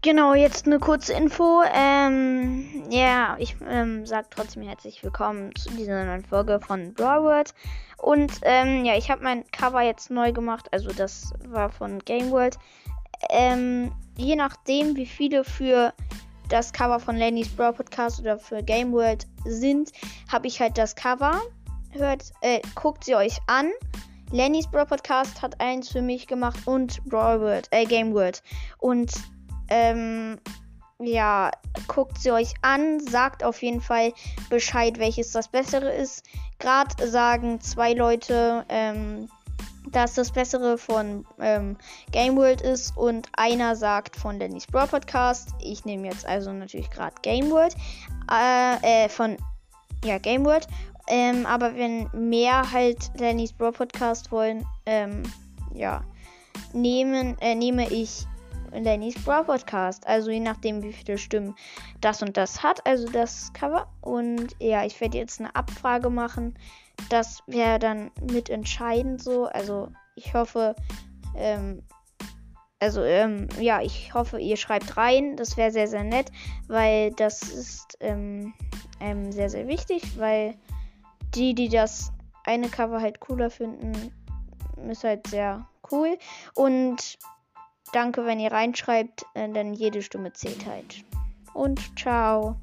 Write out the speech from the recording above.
Genau, jetzt eine kurze Info. Ähm, ja, ich ähm, sage trotzdem herzlich willkommen zu dieser neuen Folge von Brawl Und ähm, ja, ich habe mein Cover jetzt neu gemacht. Also das war von Game World. Ähm, je nachdem, wie viele für das Cover von Lenny's Brawl Podcast oder für Game World sind, habe ich halt das Cover. Hört, äh, guckt sie euch an. Lenny's Brawl Podcast hat eins für mich gemacht und Brawl World, äh, Game World. Und ähm, ja, guckt sie euch an, sagt auf jeden Fall Bescheid, welches das bessere ist. Gerade sagen zwei Leute, ähm, dass das bessere von ähm, Game World ist und einer sagt von Denny's Brawl Podcast. Ich nehme jetzt also natürlich gerade Game World. Äh, äh, von ja, Game World. Ähm, aber wenn mehr halt Denny's Brawl Podcast wollen, ähm, ja, nehmen, äh, nehme ich Lennys Brawl Podcast. Also je nachdem, wie viele Stimmen das und das hat, also das Cover. Und ja, ich werde jetzt eine Abfrage machen. Das wäre dann mitentscheidend so. Also ich hoffe, ähm, also ähm, ja, ich hoffe, ihr schreibt rein. Das wäre sehr, sehr nett, weil das ist ähm, ähm, sehr, sehr wichtig, weil die, die das eine Cover halt cooler finden, ist halt sehr cool. Und Danke, wenn ihr reinschreibt, äh, denn jede Stimme zählt halt. Und ciao.